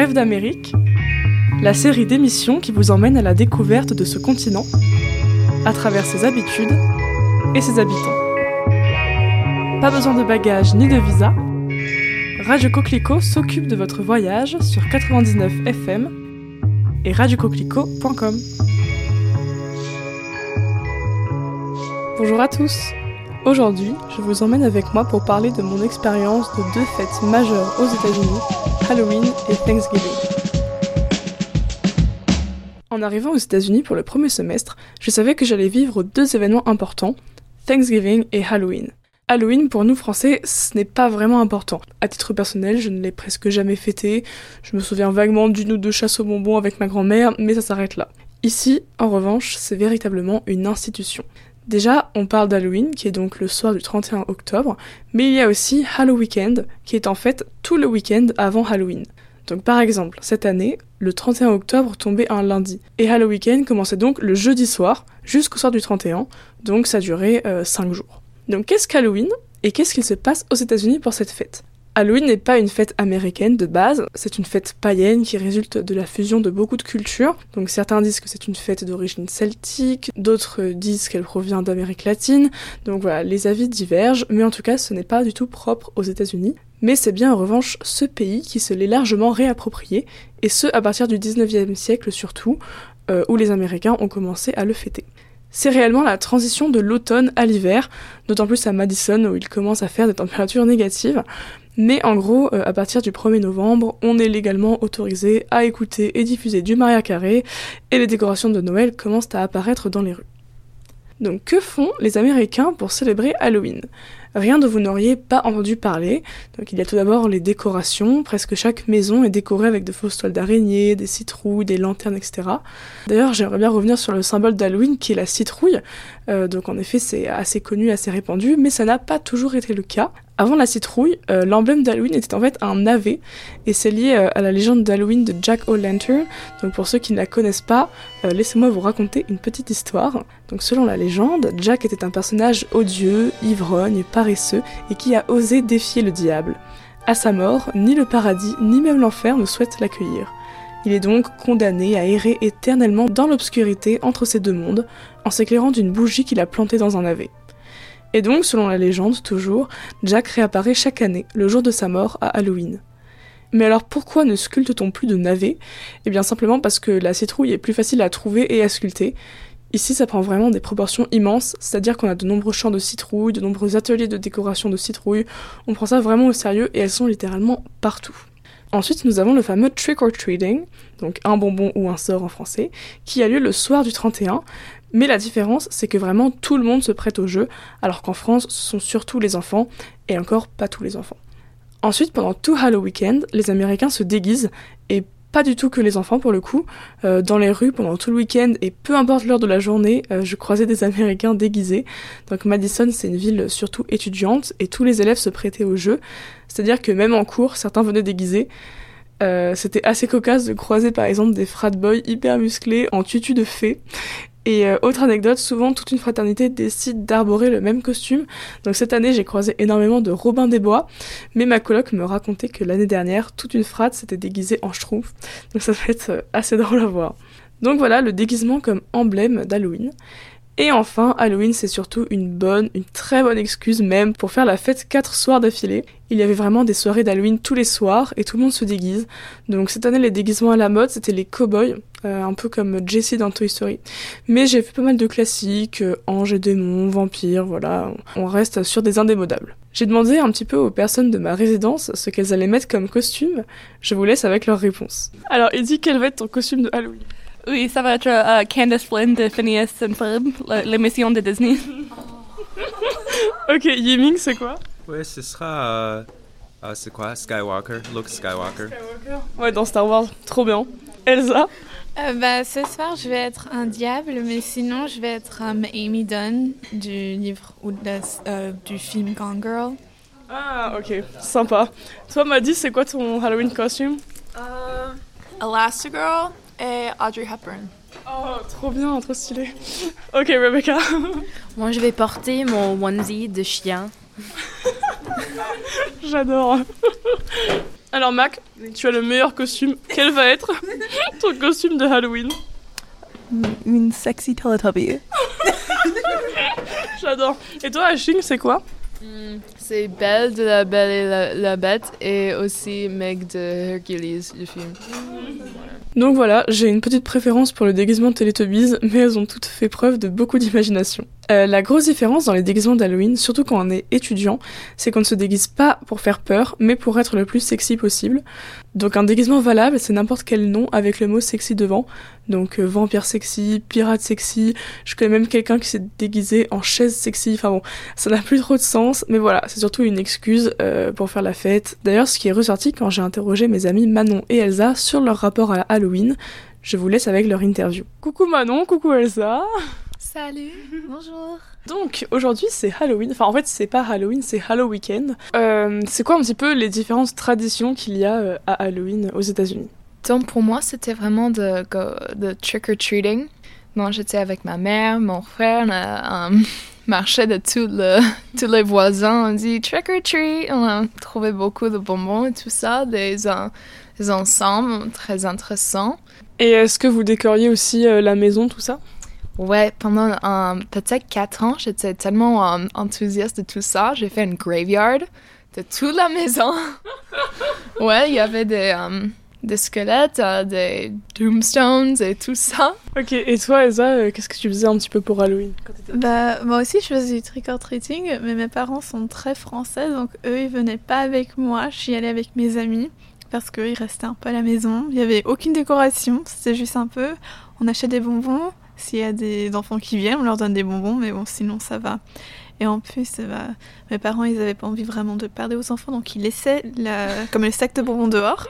Rêve d'Amérique, la série d'émissions qui vous emmène à la découverte de ce continent, à travers ses habitudes et ses habitants. Pas besoin de bagages ni de visa, Radio Coquelicot s'occupe de votre voyage sur 99 FM et radiocoquelicot.com. Bonjour à tous Aujourd'hui, je vous emmène avec moi pour parler de mon expérience de deux fêtes majeures aux États-Unis, Halloween et Thanksgiving. En arrivant aux États-Unis pour le premier semestre, je savais que j'allais vivre deux événements importants, Thanksgiving et Halloween. Halloween, pour nous Français, ce n'est pas vraiment important. À titre personnel, je ne l'ai presque jamais fêté. Je me souviens vaguement d'une ou deux chasses aux bonbons avec ma grand-mère, mais ça s'arrête là. Ici, en revanche, c'est véritablement une institution. Déjà, on parle d'Halloween, qui est donc le soir du 31 octobre, mais il y a aussi Halloween, qui est en fait tout le week-end avant Halloween. Donc par exemple, cette année, le 31 octobre tombait un lundi, et Halloween commençait donc le jeudi soir, jusqu'au soir du 31, donc ça durait 5 euh, jours. Donc qu'est-ce qu'Halloween, et qu'est-ce qu'il se passe aux États-Unis pour cette fête? Halloween n'est pas une fête américaine de base, c'est une fête païenne qui résulte de la fusion de beaucoup de cultures. Donc certains disent que c'est une fête d'origine celtique, d'autres disent qu'elle provient d'Amérique latine. Donc voilà, les avis divergent, mais en tout cas ce n'est pas du tout propre aux États-Unis. Mais c'est bien en revanche ce pays qui se l'est largement réapproprié, et ce à partir du 19e siècle surtout, euh, où les Américains ont commencé à le fêter. C'est réellement la transition de l'automne à l'hiver, d'autant plus à Madison où il commence à faire des températures négatives. Mais en gros, euh, à partir du 1er novembre, on est légalement autorisé à écouter et diffuser du Maria Carré, et les décorations de Noël commencent à apparaître dans les rues. Donc que font les Américains pour célébrer Halloween? Rien dont vous n'auriez pas entendu parler. Donc il y a tout d'abord les décorations. Presque chaque maison est décorée avec de fausses toiles d'araignée, des citrouilles, des lanternes, etc. D'ailleurs, j'aimerais bien revenir sur le symbole d'Halloween qui est la citrouille. Euh, donc en effet, c'est assez connu, assez répandu, mais ça n'a pas toujours été le cas. Avant la citrouille, euh, l'emblème d'Halloween était en fait un navet, et c'est lié euh, à la légende d'Halloween de Jack O'Lantern. Donc pour ceux qui ne la connaissent pas, laissez-moi vous raconter une petite histoire. Donc selon la légende, Jack était un personnage odieux, ivrogne paresseux, et qui a osé défier le diable. À sa mort, ni le paradis, ni même l'enfer ne souhaitent l'accueillir. Il est donc condamné à errer éternellement dans l'obscurité entre ces deux mondes, en s'éclairant d'une bougie qu'il a plantée dans un navet. Et donc, selon la légende, toujours, Jack réapparaît chaque année, le jour de sa mort, à Halloween. Mais alors pourquoi ne sculpte-t-on plus de navets? Eh bien simplement parce que la citrouille est plus facile à trouver et à sculpter. Ici, ça prend vraiment des proportions immenses, c'est-à-dire qu'on a de nombreux champs de citrouilles, de nombreux ateliers de décoration de citrouilles, on prend ça vraiment au sérieux et elles sont littéralement partout. Ensuite, nous avons le fameux trick or treating, donc un bonbon ou un sort en français, qui a lieu le soir du 31. Mais la différence, c'est que vraiment tout le monde se prête au jeu, alors qu'en France, ce sont surtout les enfants, et encore pas tous les enfants. Ensuite, pendant tout Halloween, les Américains se déguisent, et pas du tout que les enfants pour le coup. Euh, dans les rues pendant tout le week-end et peu importe l'heure de la journée, euh, je croisais des Américains déguisés. Donc Madison c'est une ville surtout étudiante et tous les élèves se prêtaient au jeu. C'est-à-dire que même en cours, certains venaient déguisés. Euh, c'était assez cocasse de croiser par exemple des frat boys hyper musclés en tutu de fée et euh, autre anecdote, souvent toute une fraternité décide d'arborer le même costume. Donc cette année, j'ai croisé énormément de Robin des Bois, mais ma coloc me racontait que l'année dernière, toute une frate s'était déguisée en schtroumpf. Donc ça va être euh, assez drôle à voir. Donc voilà, le déguisement comme emblème d'Halloween. Et enfin, Halloween, c'est surtout une bonne, une très bonne excuse même pour faire la fête quatre soirs d'affilée. Il y avait vraiment des soirées d'Halloween tous les soirs et tout le monde se déguise. Donc cette année, les déguisements à la mode, c'était les cowboys, euh, un peu comme Jessie dans Toy Story. Mais j'ai fait pas mal de classiques, euh, anges et démons, vampires, voilà. On reste sur des indémodables. J'ai demandé un petit peu aux personnes de ma résidence ce qu'elles allaient mettre comme costume. Je vous laisse avec leurs réponses. Alors, Eddie, quel va être ton costume de Halloween? Oui, ça va être uh, Candace Flynn de Phineas and Ferb, l'émission de Disney. ok, Yiming, c'est quoi? Ouais, ce sera. Uh, c'est quoi? Skywalker, Luke Skywalker. Skywalker. Ouais, dans Star Wars, trop bien. Elsa? Euh, bah, Ce soir, je vais être un diable, mais sinon, je vais être um, Amy Dunn du livre ou de, du film Gone Girl. Ah, ok, sympa. Toi, Maddy, c'est quoi ton Halloween costume? Euh, Elastigirl et Audrey Hepburn. Oh, trop bien, trop stylé. Ok, Rebecca. Moi, je vais porter mon onesie de chien. J'adore. Alors Mac, tu as le meilleur costume. Quel va être ton costume de Halloween? Une sexy Teletubby. J'adore. Et toi, Ashing, c'est quoi? C'est Belle de la Belle et la, Bête et aussi Meg de Hercules, le film. Donc voilà, j'ai une petite préférence pour le déguisement Teletubbies, mais elles ont toutes fait preuve de beaucoup d'imagination. Euh, la grosse différence dans les déguisements d'Halloween, surtout quand on est étudiant, c'est qu'on ne se déguise pas pour faire peur, mais pour être le plus sexy possible. Donc un déguisement valable, c'est n'importe quel nom avec le mot sexy devant. Donc euh, vampire sexy, pirate sexy, je connais même quelqu'un qui s'est déguisé en chaise sexy, enfin bon, ça n'a plus trop de sens, mais voilà, c'est surtout une excuse euh, pour faire la fête. D'ailleurs, ce qui est ressorti quand j'ai interrogé mes amis Manon et Elsa sur leur rapport à Halloween, je vous laisse avec leur interview. Coucou Manon, coucou Elsa Salut, bonjour. Donc aujourd'hui c'est Halloween, enfin en fait c'est pas Halloween, c'est Hallow Weekend. Euh, c'est quoi un petit peu les différentes traditions qu'il y a euh, à Halloween aux États-Unis? Donc pour moi, c'était vraiment de, go- de trick-or-treating. Donc j'étais avec ma mère, mon frère, on a euh, marché de tous le- tous les voisins, on dit trick-or-treat, on a trouvé beaucoup de bonbons et tout ça, des, des ensembles très intéressants. Et est-ce que vous décoriez aussi euh, la maison, tout ça? Ouais, pendant peut-être quatre ans, j'étais tellement euh, enthousiaste de tout ça. J'ai fait une graveyard de toute la maison. ouais, il y avait des, euh, des squelettes, euh, des tombstones et tout ça. Ok, et toi Elsa, euh, qu'est-ce que tu faisais un petit peu pour Halloween quand Bah, moi aussi, je faisais du trick-or-treating, mais mes parents sont très français, donc eux, ils venaient pas avec moi. Je suis allée avec mes amis, parce qu'ils restaient un peu à la maison. Il y avait aucune décoration, c'était juste un peu. On achète des bonbons. S'il y a des enfants qui viennent, on leur donne des bonbons, mais bon, sinon ça va. Et en plus, mes parents, ils avaient pas envie vraiment de parler aux enfants, donc ils laissaient la... comme le sac de bonbons dehors.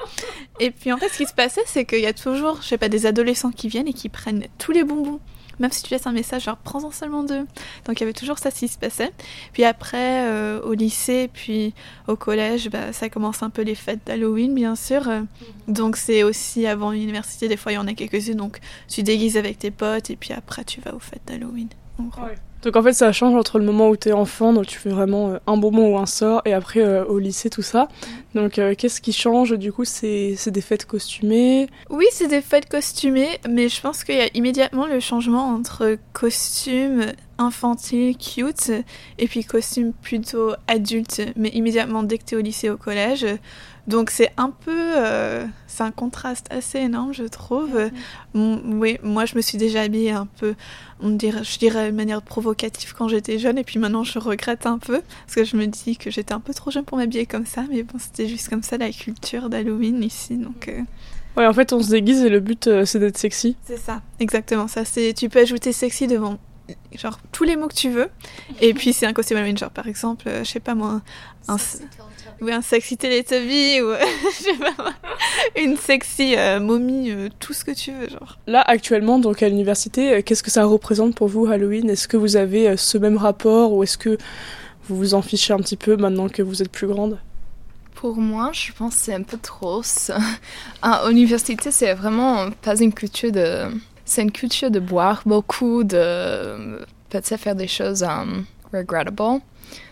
Et puis en fait, ce qui se passait, c'est qu'il y a toujours, je sais pas, des adolescents qui viennent et qui prennent tous les bonbons. Même si tu laisses un message, genre prends-en seulement deux. Donc il y avait toujours ça qui se passait. Puis après, euh, au lycée, puis au collège, bah, ça commence un peu les fêtes d'Halloween, bien sûr. Euh, Donc c'est aussi avant l'université, des fois il y en a quelques-unes. Donc tu déguises avec tes potes et puis après tu vas aux fêtes d'Halloween. en gros. Donc en fait ça change entre le moment où t'es enfant, donc tu fais vraiment euh, un bonbon ou un sort, et après euh, au lycée tout ça. Donc euh, qu'est-ce qui change du coup? C'est des fêtes costumées? Oui, c'est des fêtes costumées, mais je pense qu'il y a immédiatement le changement entre costume infantile, cute, et puis costume plutôt adulte, mais immédiatement dès que t'es au lycée, au collège. Donc c'est un peu... euh, c'est un contraste assez énorme, je trouve. Oui, moi je me suis déjà habillée un peu, on dirait, je dirais de manière provocative quand j'étais jeune, et puis maintenant je regrette un peu, parce que je me dis que j'étais un peu trop jeune pour m'habiller comme ça, mais bon, c'était juste comme ça la culture d'Halloween ici, donc... euh, Ouais, en fait on se déguise et le but euh, c'est d'être sexy. c'est ça, exactement ça. C'est tu peux ajouter sexy devant genre tous les mots que tu veux. Et puis c'est un costume Halloween, genre par exemple, euh, je sais pas moi, un, oui, un sexy Teletubby ou je sais pas moi, une sexy euh, momie, euh, tout ce que tu veux, genre. Là actuellement donc à l'université, qu'est-ce que ça représente pour vous Halloween? Est-ce que vous avez ce même rapport ou est-ce que vous vous en fichez un petit peu maintenant que vous êtes plus grande? Pour moi, je pense que c'est un peu trop. À l'université, c'est vraiment pas une culture de... C'est une culture de boire beaucoup, de peut-être faire des choses um, regrettable.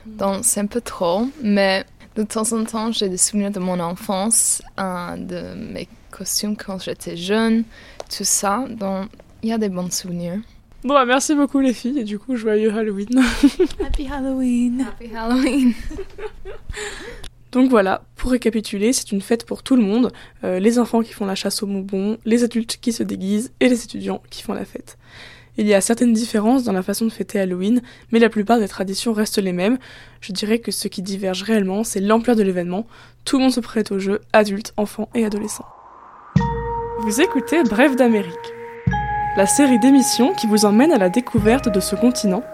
Donc, c'est un peu trop. Mais de temps en temps, j'ai des souvenirs de mon enfance, euh, de mes costumes quand j'étais jeune, tout ça. Donc, il y a des bons souvenirs. Bon, bah, merci beaucoup les filles et du coup joyeux Halloween. Happy Halloween. Happy Halloween! Donc voilà, pour récapituler, c'est une fête pour tout le monde, euh, les enfants qui font la chasse aux bonbons, les adultes qui se déguisent et les étudiants qui font la fête. Il y a certaines différences dans la façon de fêter Halloween, mais la plupart des traditions restent les mêmes. Je dirais que ce qui diverge réellement, c'est l'ampleur de l'événement. Tout le monde se prête au jeu, adultes, enfants et adolescents. Vous écoutez Bref d'Amérique, la série d'émissions qui vous emmène à la découverte de ce continent,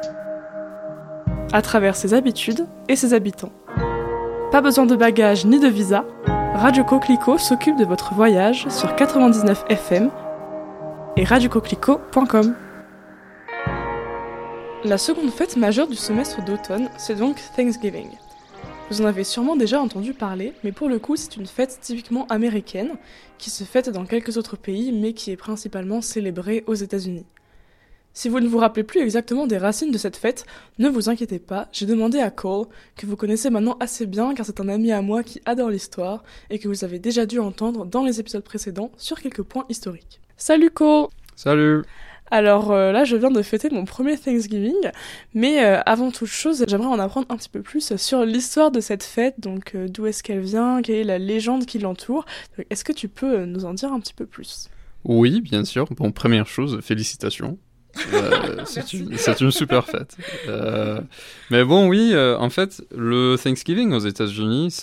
à travers ses habitudes et ses habitants. Pas besoin de bagages ni de visa, Radio Coquelicot s'occupe de votre voyage sur 99 FM et radiocoquelicot.com. La seconde fête majeure du semestre d'automne, c'est donc Thanksgiving. Vous en avez sûrement déjà entendu parler, mais pour le coup, c'est une fête typiquement américaine qui se fête dans quelques autres pays, mais qui est principalement célébrée aux États-Unis. Si vous ne vous rappelez plus exactement des racines de cette fête, ne vous inquiétez pas, j'ai demandé à Cole, que vous connaissez maintenant assez bien car c'est un ami à moi qui adore l'histoire et que vous avez déjà dû entendre dans les épisodes précédents sur quelques points historiques. Salut Cole Salut Alors euh, là je viens de fêter mon premier Thanksgiving, mais euh, avant toute chose j'aimerais en apprendre un petit peu plus sur l'histoire de cette fête, donc euh, d'où est-ce qu'elle vient, quelle est la légende qui l'entoure. Est-ce que tu peux nous en dire un petit peu plus? Oui, bien sûr. Bon, première chose, félicitations. Euh, c'est une, super fête. Euh, mais bon, oui, euh, en fait, le Thanksgiving aux États-Unis,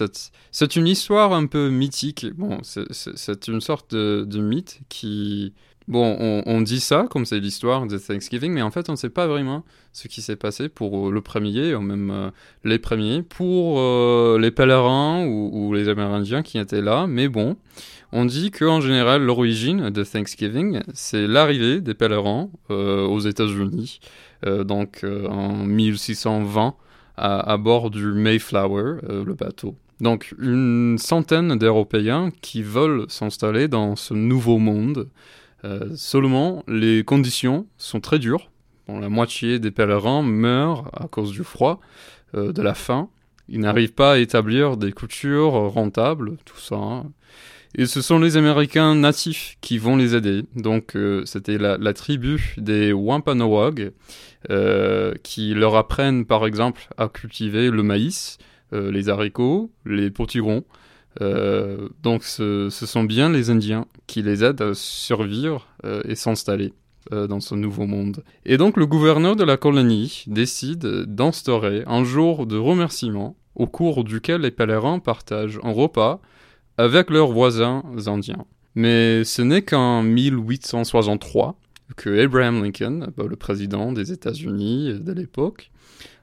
c'est une histoire un peu mythique. Bon, c'est- une sorte de, de mythe qui. Bon, on, on dit ça comme c'est l'histoire de Thanksgiving, mais en fait, on ne sait pas vraiment ce qui s'est passé pour le premier, ou même les premiers, pour les pèlerins ou, ou les Amérindiens qui étaient là. Mais bon, On dit qu'en général, l'origine de Thanksgiving, c'est l'arrivée des pèlerins euh, aux États-Unis, euh, donc euh, en 1620, à, bord du Mayflower, le bateau. Donc une centaine d'Européens qui veulent s'installer dans ce nouveau monde. Seulement, les conditions sont très dures. La moitié des pèlerins meurent à cause du froid, de la faim. Ils n'arrivent pas à établir des coutures rentables, tout ça. hein. Et ce sont les Américains natifs qui vont les aider. Donc euh, c'était la, tribu des Wampanoag euh, qui leur apprennent par exemple à cultiver le maïs, euh, les haricots, les potirons. Donc ce, ce sont bien les Indiens qui les aident à survivre et s'installer dans ce nouveau monde. Et donc le gouverneur de la colonie décide d'instaurer un jour de remerciement au cours duquel les pèlerins partagent un repas avec leurs voisins indiens. Mais ce n'est qu'en 1863 que Abraham Lincoln, bah, le président des États-Unis de l'époque,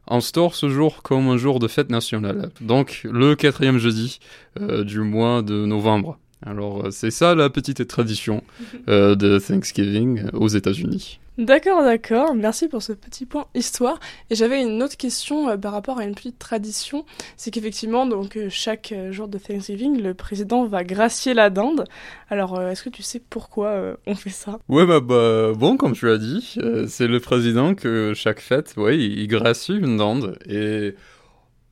instaure ce jour comme un jour de fête nationale. Donc le quatrième jeudi euh, du mois de novembre. Alors euh, c'est ça la petite tradition euh, de Thanksgiving aux États-Unis. D'accord, d'accord. Merci pour ce petit point histoire. Et j'avais une autre question euh, par rapport à une petite tradition. C'est qu'effectivement, donc euh, chaque euh, jour de Thanksgiving, le président va gracier la dinde. Alors, est-ce que tu sais pourquoi on fait ça? Ouais, bah, bah, bon, comme tu as dit, c'est le président que chaque fête, ouais, il, gracie une dinde. Et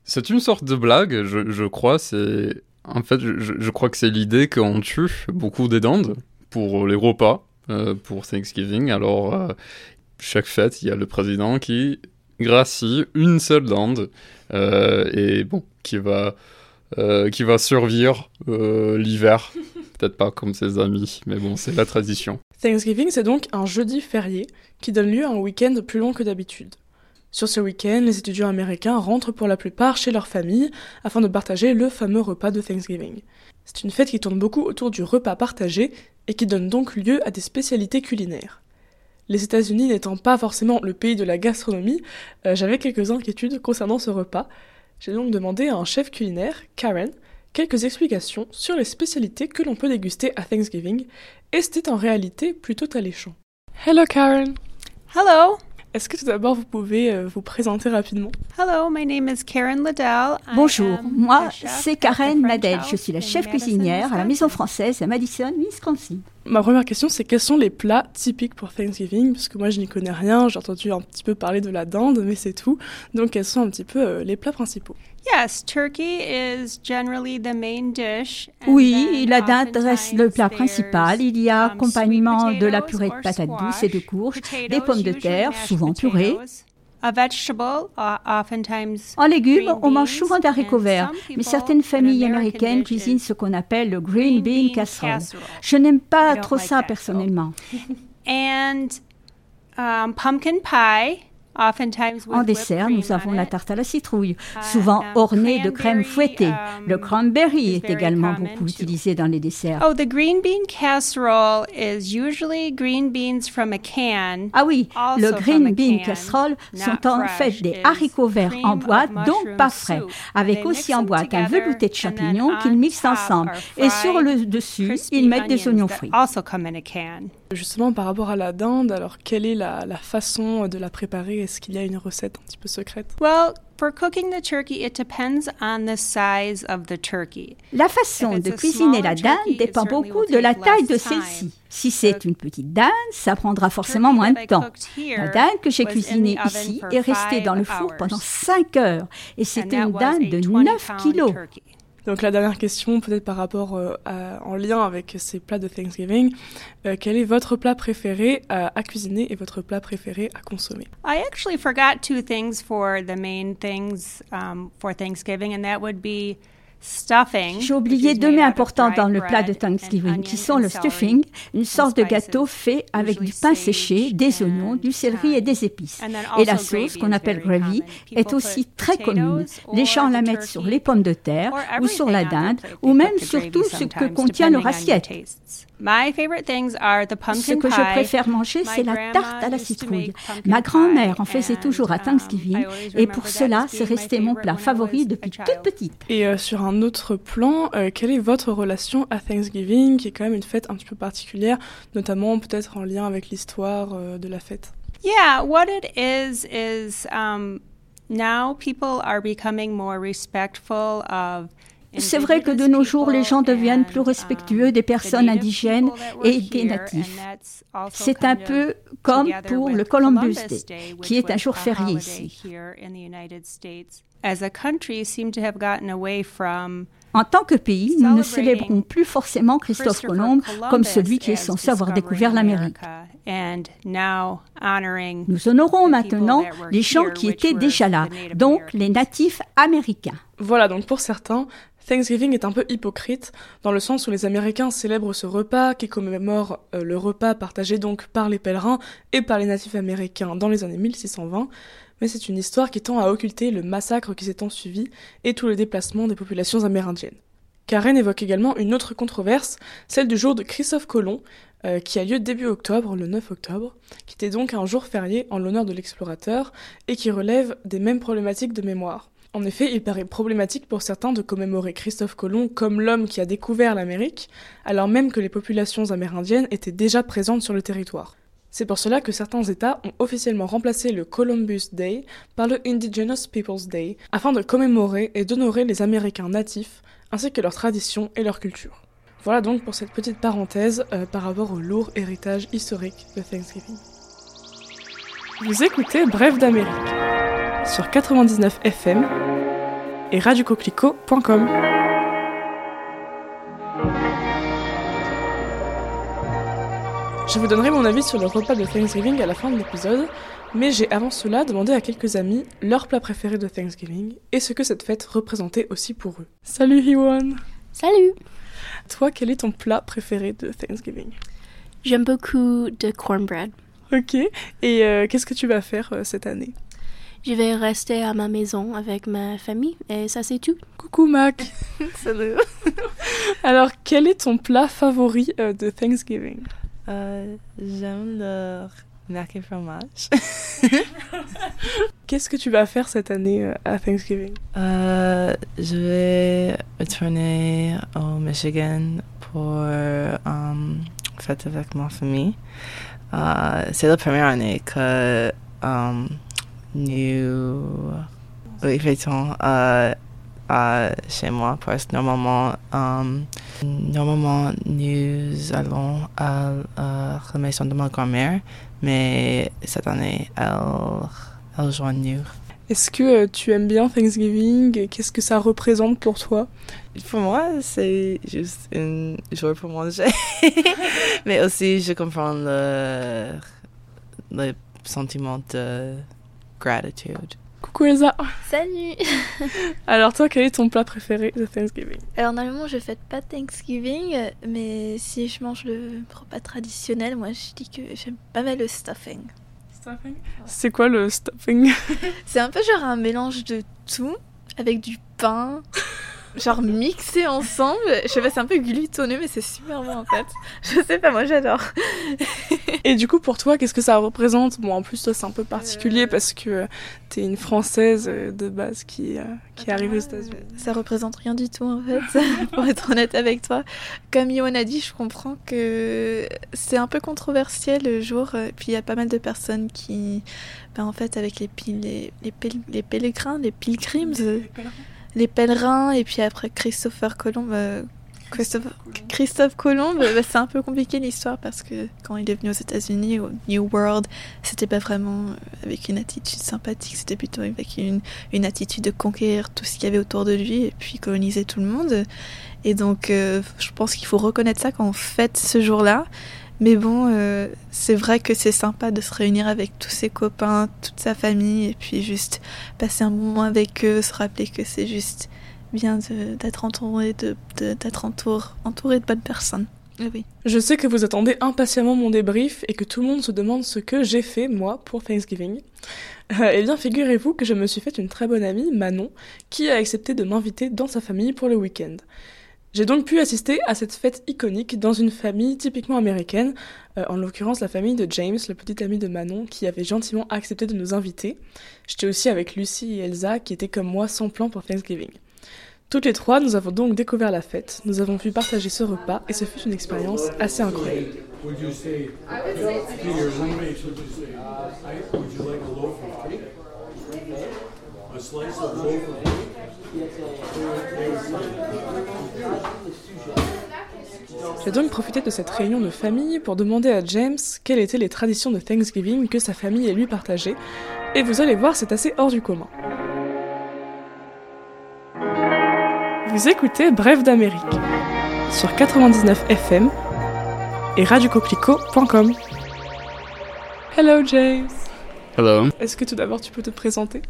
c'est une sorte de blague, je, crois. C'est En fait, je, je crois que c'est l'idée qu'on tue beaucoup des dindes pour les repas, pour Thanksgiving. Alors, euh, chaque fête, il y a le président qui gracie une seule dinde. euh, et bon, qui va, euh, qui va survivre euh, l'hiver. Peut-être pas comme ses amis, mais bon, c'est la tradition. Thanksgiving, c'est donc un jeudi férié qui donne lieu à un week-end plus long que d'habitude. Sur ce week-end, les étudiants américains rentrent pour la plupart chez leur famille afin de partager le fameux repas de Thanksgiving. C'est une fête qui tourne beaucoup autour du repas partagé et qui donne donc lieu à des spécialités culinaires. Les États-Unis n'étant pas forcément le pays de la gastronomie, euh, j'avais quelques inquiétudes concernant ce repas. J'ai donc demandé à un chef culinaire, Karen, quelques explications sur les spécialités que l'on peut déguster à Thanksgiving, et c'était en réalité plutôt alléchant. Hello Karen Hello. Est-ce que tout d'abord vous pouvez euh, vous présenter rapidement? Hello, my name is Karen Liddell. Bonjour, moi c'est Karen House je suis la chef cuisinière à la Maison. Française à Madison, Wisconsin. Ma première question c'est quels sont les plats typiques pour Thanksgiving? Parce que moi je n'y connais rien, j'ai entendu un petit peu parler de la dinde, mais c'est tout. Donc quels sont un petit peu euh, les plats principaux? Yes, turkey is generally the main dish. and Oui, la dinde reste le plat principal. Il y a um, accompagnement de la purée de patates douces et de courges, des pommes de terre, souvent purées. Potatoes, A vegetable, oftentimes En légumes, on mange souvent d'haricots verts, some mais certaines familles American américaines cuisinent is ce qu'on appelle le green bean casserole. Je n'aime pas trop like ça personnellement. And um, pumpkin pie, En dessert, nous avons on la tarte à la citrouille, Uh, souvent ornée de crème fouettée. um, Le cranberry est également beaucoup utilisé dans les desserts. Oh, the green bean casserole is usually green beans from a can. Ah oui, le green bean casserole sont en fait des haricots verts en boîte, donc pas frais, avec aussi en boîte un velouté de champignons on qu'ils mixent ensemble. Et sur le dessus, ils mettent des oignons frits. Justement par rapport à la dinde, alors quelle est la, la façon de la préparer? Est-ce qu'il y a une recette un petit peu secrète? Well, For cooking the turkey, it depends on the size of the turkey. La façon de cuisiner la dinde dépend beaucoup de la taille de celle-ci. Si c'est une petite dinde, ça prendra forcément moins de temps. La dinde que j'ai cuisinée ici est restée dans le four pendant 5 heures et c'était une dinde de 9 kilos. Donc la dernière question, peut-être par rapport euh, en lien avec ces plats de Thanksgiving, euh, quel est votre plat préféré à, à cuisiner et votre plat préféré à consommer? I actually forgot two things for the main things um, for Thanksgiving, and that would be. J'ai oublié deux mets importants dans le plat de Thanksgiving, qui sont le stuffing, une sorte de gâteau fait avec du pain séché, des oignons, du céleri et des épices. Et la sauce, qu'on appelle gravy, est aussi très commune. Les gens la mettent sur les pommes de terre ou sur la dinde, ou même sur tout ce que contient leur assiette. My favorite things are the Ce pumpkin que je pie. préfère manger, c'est la tarte à la citrouille. Ma grand-mère en faisait toujours à Thanksgiving, et pour cela, c'est resté mon plat favori depuis toute petite. Et euh, sur un autre plan, euh, quelle est votre relation à Thanksgiving, qui est quand même une fête un petit peu particulière, notamment peut-être en lien avec l'histoire euh, de la fête? Yeah, what it is is um, now people are becoming more respectful of. C'est vrai que de nos jours, les gens deviennent plus respectueux des personnes indigènes et des natifs. C'est un peu comme pour le Columbus Day, qui est un jour férié ici. As a country, seem to have gotten away from En tant que pays, nous ne célébrons plus forcément Christophe Colomb comme celui qui est censé avoir découvert l'Amérique. and now honoring Nous honorons maintenant les gens qui étaient déjà là, donc les natifs américains. Voilà, donc pour certains, Thanksgiving est un peu hypocrite, dans le sens où les Américains célèbrent ce repas qui commémore euh, le repas partagé donc par les pèlerins et par les natifs américains dans les années 1620, mais c'est une histoire qui tend à occulter le massacre qui s'est ensuivi et tout le déplacement des populations amérindiennes. Karen évoque également une autre controverse, celle du jour de Christophe Colomb, euh, qui a lieu début octobre, le 9 octobre, qui était donc un jour férié en l'honneur de l'explorateur et qui relève des mêmes problématiques de mémoire. En effet, il paraît problématique pour certains de commémorer Christophe Colomb comme l'homme qui a découvert l'Amérique, alors même que les populations amérindiennes étaient déjà présentes sur le territoire. C'est pour cela que certains États ont officiellement remplacé le Columbus Day par le Indigenous Peoples Day, afin de commémorer et d'honorer les Américains natifs, ainsi que leurs traditions et leur culture. Voilà donc pour cette petite parenthèse euh, par rapport au lourd héritage historique de Thanksgiving. Vous écoutez Bref d'Amérique sur 99 FM et radiocoquelicot.com. Je vous donnerai mon avis sur le repas de Thanksgiving à la fin de l'épisode, mais j'ai avant cela demandé à quelques amis leur plat préféré de Thanksgiving et ce que cette fête représentait aussi pour eux. Salut Hiwan Salut Toi, quel est ton plat préféré de Thanksgiving? J'aime beaucoup de cornbread. Ok, et euh, qu'est-ce que tu vas faire euh, cette année? Je vais rester à ma maison avec ma famille et ça c'est tout. Coucou Mac Salut. Alors, quel est ton plat favori euh, de Thanksgiving? Euh, J'aime le mac et fromage. Qu'est-ce que tu vas faire cette année euh, à Thanksgiving? Euh, je vais retourner au Michigan pour um, fête avec ma famille. Euh, C'est la première année que um, nous oui, fêtons euh, chez moi parce que normalement, um, normalement nous allons à, à la maison de ma grand-mère, mais cette année elle, elle joint nous. Est-ce que euh, tu aimes bien Thanksgiving? Qu'est-ce que ça représente pour toi? Pour moi, c'est juste un jour pour manger. Mais aussi, je comprends le, le sentiment de gratitude. Coucou Elsa Salut Alors toi, quel est ton plat préféré de Thanksgiving? Alors normalement je fête pas Thanksgiving, mais si je mange le repas traditionnel, moi je dis que j'aime pas mal le stuffing. C'est quoi le stuffing? C'est un peu genre un mélange de tout, avec du pain, genre mixé ensemble. Je sais pas, c'est un peu glutonneux, mais c'est super bon en fait. Je sais pas, moi j'adore. Et du coup, pour toi, qu'est-ce que ça représente? Bon, en plus, toi, c'est un peu particulier Euh. parce que t'es une Française euh, de base qui, euh, qui est arrivée aux États-Unis. Ça représente rien du tout en fait, pour être honnête avec toi. Comme Yoann a dit, je comprends que c'est un peu controversiel le jour. Puis il y a pas mal de personnes qui, ben, en fait, avec les, les, les, pel- les pèlerins, les pilgrims, euh, les pèlerins, et puis après Christopher Colomb. euh, Christophe, Christophe Colomb, bah, c'est un peu compliqué l'histoire parce que quand il est venu aux États-Unis, au New World, c'était pas vraiment euh, avec une attitude sympathique, c'était plutôt avec une, une attitude de conquérir tout ce qu'il y avait autour de lui et puis coloniser tout le monde. Et donc, euh, je pense qu'il faut reconnaître ça quand on fête ce jour-là. Mais bon, euh, c'est vrai que c'est sympa de se réunir avec tous ses copains, toute sa famille, et puis juste passer un moment avec eux, se rappeler que c'est juste bien d'être entouré de, d'être entour- entouré de bonnes personnes. Ah Oui. Je sais que vous attendez impatiemment mon débrief et que tout le monde se demande ce que j'ai fait, moi, pour Thanksgiving. Euh, eh bien, figurez-vous que je me suis fait une très bonne amie, Manon, qui a accepté de m'inviter dans sa famille pour le week-end. J'ai donc pu assister à cette fête iconique dans une famille typiquement américaine, euh, en l'occurrence la famille de James, le petit ami de Manon, qui avait gentiment accepté de nous inviter. J'étais aussi avec Lucie et Elsa, qui étaient comme moi sans plan pour Thanksgiving. Toutes les trois, nous avons donc découvert la fête, nous avons pu partager ce repas et ce fut une expérience assez incroyable. J'ai donc profité de cette réunion de famille pour demander à James quelles étaient les traditions de Thanksgiving que sa famille et lui partageaient, et vous allez voir, c'est assez hors du commun. Vous écoutez Bref d'Amérique sur 99 FM et radiocoquelicot.com. Hello James. Hello. Est-ce que tout d'abord tu peux te présenter?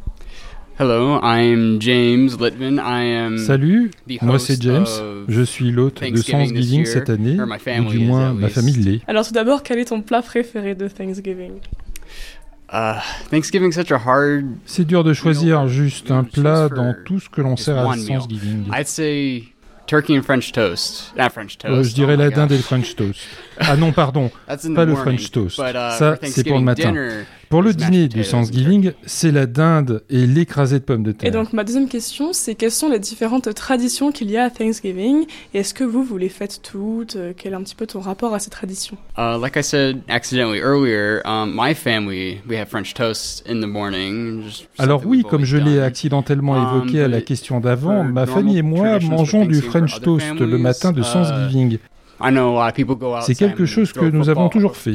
Hello, I'm James Litvin. I am Salut, moi c'est James. Je suis l'hôte de Thanksgiving Thanksgiving cette année, ou family du moins ma famille l'est. Alors tout d'abord, quel est ton plat préféré de Thanksgiving? Uh, Thanksgiving's such a hard. C'est dur de choisir juste un plat dans tout ce que l'on sert à. Thanksgiving. I'd say turkey and French toast. Not French toast. Euh, je dirais oh la dinde et le French toast. Ah non, pardon, pas le morning, French toast. but, uh, Ça, c'est pour le matin. dinner, Pour le dîner du Thanksgiving, c'est la dinde et l'écrasé de pommes de Et terre. donc ma deuxième question, c'est quelles sont les différentes traditions qu'il y a à Thanksgiving? Et est-ce que vous, vous les faites toutes? Euh, Quel est un petit peu ton rapport à ces traditions? Uh, like I said accidentally earlier, um, my family we have French toast in the morning. Alors oui, comme je l'ai accidentellement Um, évoqué à la question d'avant, ma famille et moi mangeons du French toast le matin de uh, Thanksgiving. Know a lot of people go C'est quelque chose que nous avons toujours fait.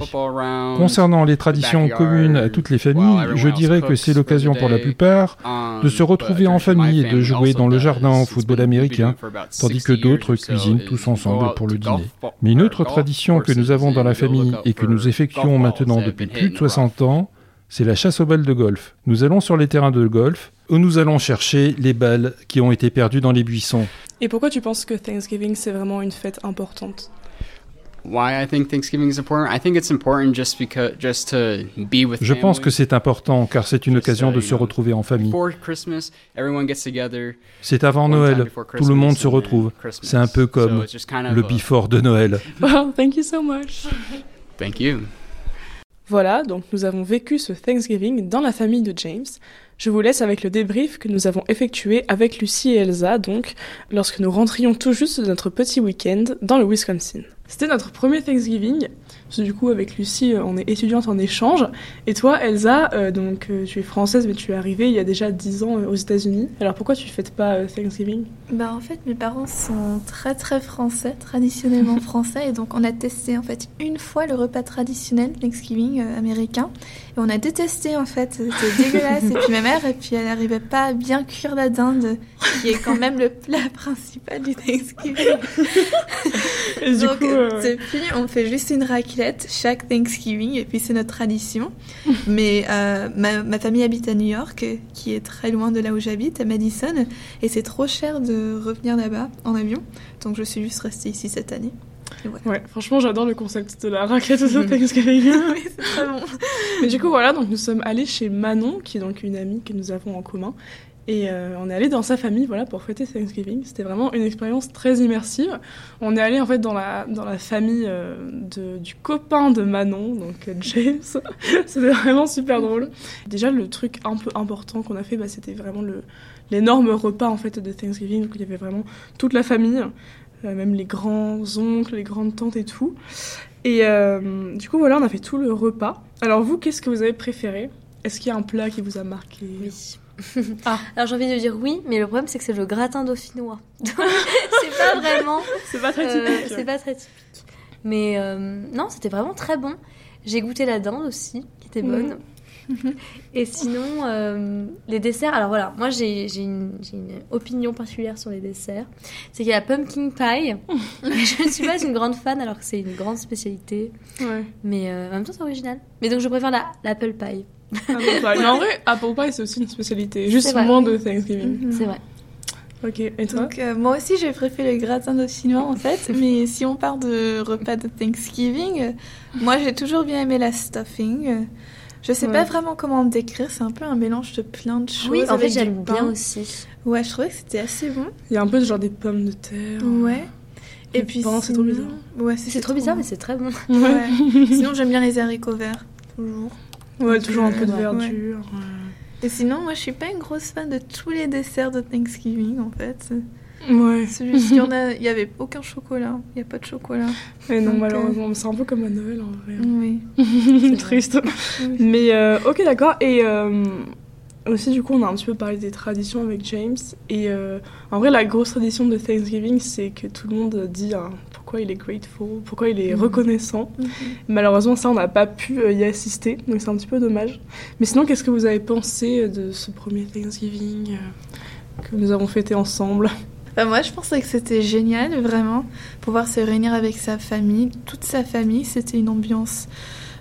Concernant les traditions communes à toutes les familles, je dirais que c'est l'occasion pour la plupart Um, de se but retrouver en famille et de jouer dans le jardin au football américain, tandis 60 que d'autres cuisinent is tous ensemble pour le dîner. Mais une or autre tradition que nous avons dans la famille et que nous effectuons maintenant depuis plus de in the rough. 60 ans, c'est la chasse aux balles de golf. Nous allons sur les terrains de golf où nous allons chercher les balles qui ont été perdues dans les buissons. Et pourquoi tu penses que Thanksgiving c'est vraiment une fête importante? Why I think Thanksgiving is important? I think it's important just because just to be with Je pense que c'est important car c'est une occasion uh, de se retrouver en famille. Before Christmas, everyone gets together. C'est avant Noël, tout le monde se retrouve. C'est un peu comme le before de Noël. Wow, thank you so much Thank you. Voilà, donc nous avons vécu ce Thanksgiving dans la famille de James. Je vous laisse avec le débrief que nous avons effectué avec Lucie et Elsa, donc, lorsque nous rentrions tout juste de notre petit week-end dans le Wisconsin. C'était notre premier Thanksgiving. Parce que du coup, avec Lucie, euh, on est étudiante en échange. Et toi, Elsa, euh, donc, euh, tu es française, mais tu es arrivée il y a déjà 10 ans euh, aux États-Unis. Alors pourquoi tu fêtes pas Thanksgiving? Bah en fait mes parents sont très très français, traditionnellement français. Et donc on a testé en fait une fois le repas traditionnel Thanksgiving américain. Et on a détesté en fait, c'était dégueulasse. Et puis ma mère et puis elle n'arrivait pas à bien cuire la dinde qui est quand même le plat principal du Thanksgiving. Et du donc coup, depuis on fait juste une raclette chaque Thanksgiving et puis c'est notre tradition. Mais euh, ma, ma famille habite à New York, qui est très loin de là où j'habite, à Madison, et c'est trop cher de revenir là-bas en avion. Donc je suis juste restée ici cette année. Voilà. Ouais, franchement, j'adore le concept de la raclette de Thanksgiving. oui, c'est très bon. Mais du coup, voilà, donc nous sommes allés chez Manon, qui est donc une amie que nous avons en commun. Et euh, on est allé dans sa famille voilà, pour fêter Thanksgiving. C'était vraiment une expérience très immersive. On est allé en fait dans la, dans la famille euh, du copain de Manon, donc euh, James. c'était vraiment super drôle. Déjà, le truc un peu important qu'on a fait, bah, c'était vraiment l'énorme repas en fait de Thanksgiving. Donc il y avait vraiment toute la famille, même les grands oncles, les grandes tantes et tout. Et du coup, voilà, on a fait tout le repas. Alors vous, qu'est-ce que vous avez préféré? Est-ce qu'il y a un plat qui vous a marqué? Alors j'ai envie de dire oui, mais le problème c'est que c'est le gratin dauphinois. c'est pas vraiment. C'est pas très euh, typique. c'est pas très typique. Mais euh, non, c'était vraiment très bon. J'ai goûté la dinde aussi, qui était bonne. Et sinon, euh, les desserts. Alors voilà, moi j'ai une, opinion particulière sur les desserts. C'est qu'il y a la pumpkin pie. je ne suis pas une grande fan alors que c'est une grande spécialité. Ouais. Mais en même temps, c'est original. Mais donc je préfère la l'apple pie. Apple pie. Mais en vrai, apple pie, c'est aussi une spécialité. Juste moins de Thanksgiving. C'est vrai. Ok, et toi Donc, euh, moi aussi, j'ai préféré le gratin dauphinois en fait. mais si on parle de repas de Thanksgiving, euh, moi j'ai toujours bien aimé la stuffing. Je sais Ouais. pas vraiment comment le décrire, c'est un peu un mélange de plein de choses. Oui, en fait, j'aime bien aussi. Ouais, je trouvais que c'était assez bon. Il y a un peu genre des pommes de terre. Ouais. Et puis c'est trop bizarre. Ouais, C'est trop bizarre, mais c'est très bon. Ouais. sinon, j'aime bien les haricots verts, toujours. Ouais, toujours un peu de verdure. Et sinon, moi, je suis pas une grosse fan de tous les desserts de Thanksgiving, en fait. Ouais. A, il y avait aucun chocolat. Il y a pas de chocolat. Et non, Donc, euh, malheureusement, mais c'est un peu comme à Noël en vrai. Oui. c'est triste. Mais euh, ok, d'accord. Et euh, aussi, du coup, on a un petit peu parlé des traditions avec James. Et euh, en vrai, la grosse tradition de Thanksgiving, c'est que tout le monde dit hein, pourquoi il est grateful, pourquoi il est Mhm. reconnaissant. Mhm. Malheureusement, ça, on n'a pas pu euh, y assister, donc c'est un petit peu dommage. Mais sinon, qu'est-ce que vous avez pensé de ce premier Thanksgiving euh, que nous avons fêté ensemble? Bah, moi, je pensais que c'était génial, vraiment, pouvoir se réunir avec sa famille, toute sa famille. C'était une ambiance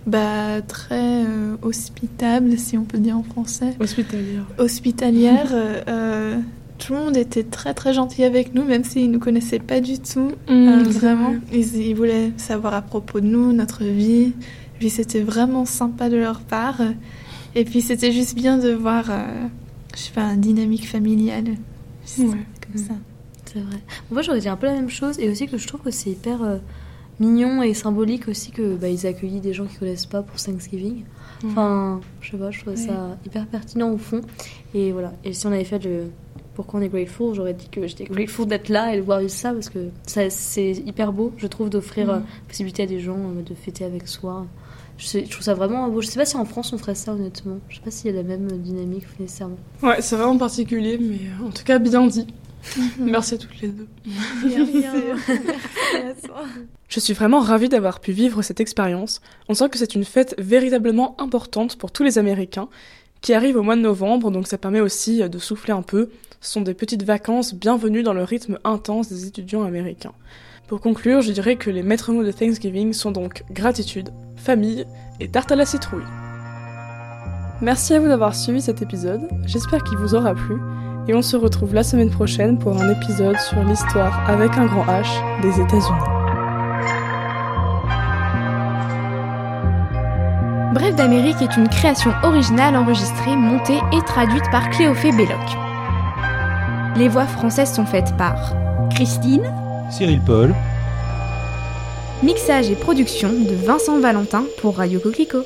bah, très euh, hospitable, si on peut dire en français. Hospitalière. Hospitalière. euh, euh, tout le monde était très très gentil avec nous, même s'ils ne nous connaissaient pas du tout. Mm, Euh, vraiment, vrai. ils, ils voulaient savoir à propos de nous, notre vie. Puis c'était vraiment sympa de leur part. Et puis c'était juste bien de voir, euh, je sais pas, une dynamique familiale. Ouais. comme ça. C'est vrai. Moi, j'aurais dit un peu la même chose et aussi que je trouve que c'est hyper euh, mignon et symbolique aussi que bah, ils accueillent des gens qu'ils connaissent pas pour Thanksgiving. Enfin, je sais pas, je trouve ça hyper pertinent au fond. Et voilà. Et si on avait fait le pourquoi on est grateful, j'aurais dit que j'étais grateful d'être là et de voir ça parce que ça, c'est hyper beau, je trouve, d'offrir euh, possibilité à des gens euh, de fêter avec soi. Je, sais- je trouve ça vraiment beau. Je sais pas si en France on ferait ça honnêtement. Je sais pas s'il y a la même dynamique nécessairement. Ouais, c'est vraiment particulier, mais en tout cas, bien dit. Merci à toutes les deux. Je suis vraiment ravie d'avoir pu vivre cette expérience. On sent que c'est une fête véritablement importante pour tous les Américains, qui arrive au mois de novembre, donc ça permet aussi euh, de souffler un peu. Ce sont des petites vacances bienvenues dans le rythme intense des étudiants américains. Pour conclure, je dirais que les maîtres mots de Thanksgiving sont donc gratitude, famille et tarte à la citrouille. Merci à vous d'avoir suivi cet épisode, j'espère qu'il vous aura plu, et on se retrouve la semaine prochaine pour un épisode sur l'histoire avec un grand H des États-Unis. Bref d'Amérique est une création originale enregistrée, montée et traduite par Cléophée Belloc. Les voix françaises sont faites par Christine, Cyril Paul. Mixage et production de Vincent Valentin pour Radio Coquelicot.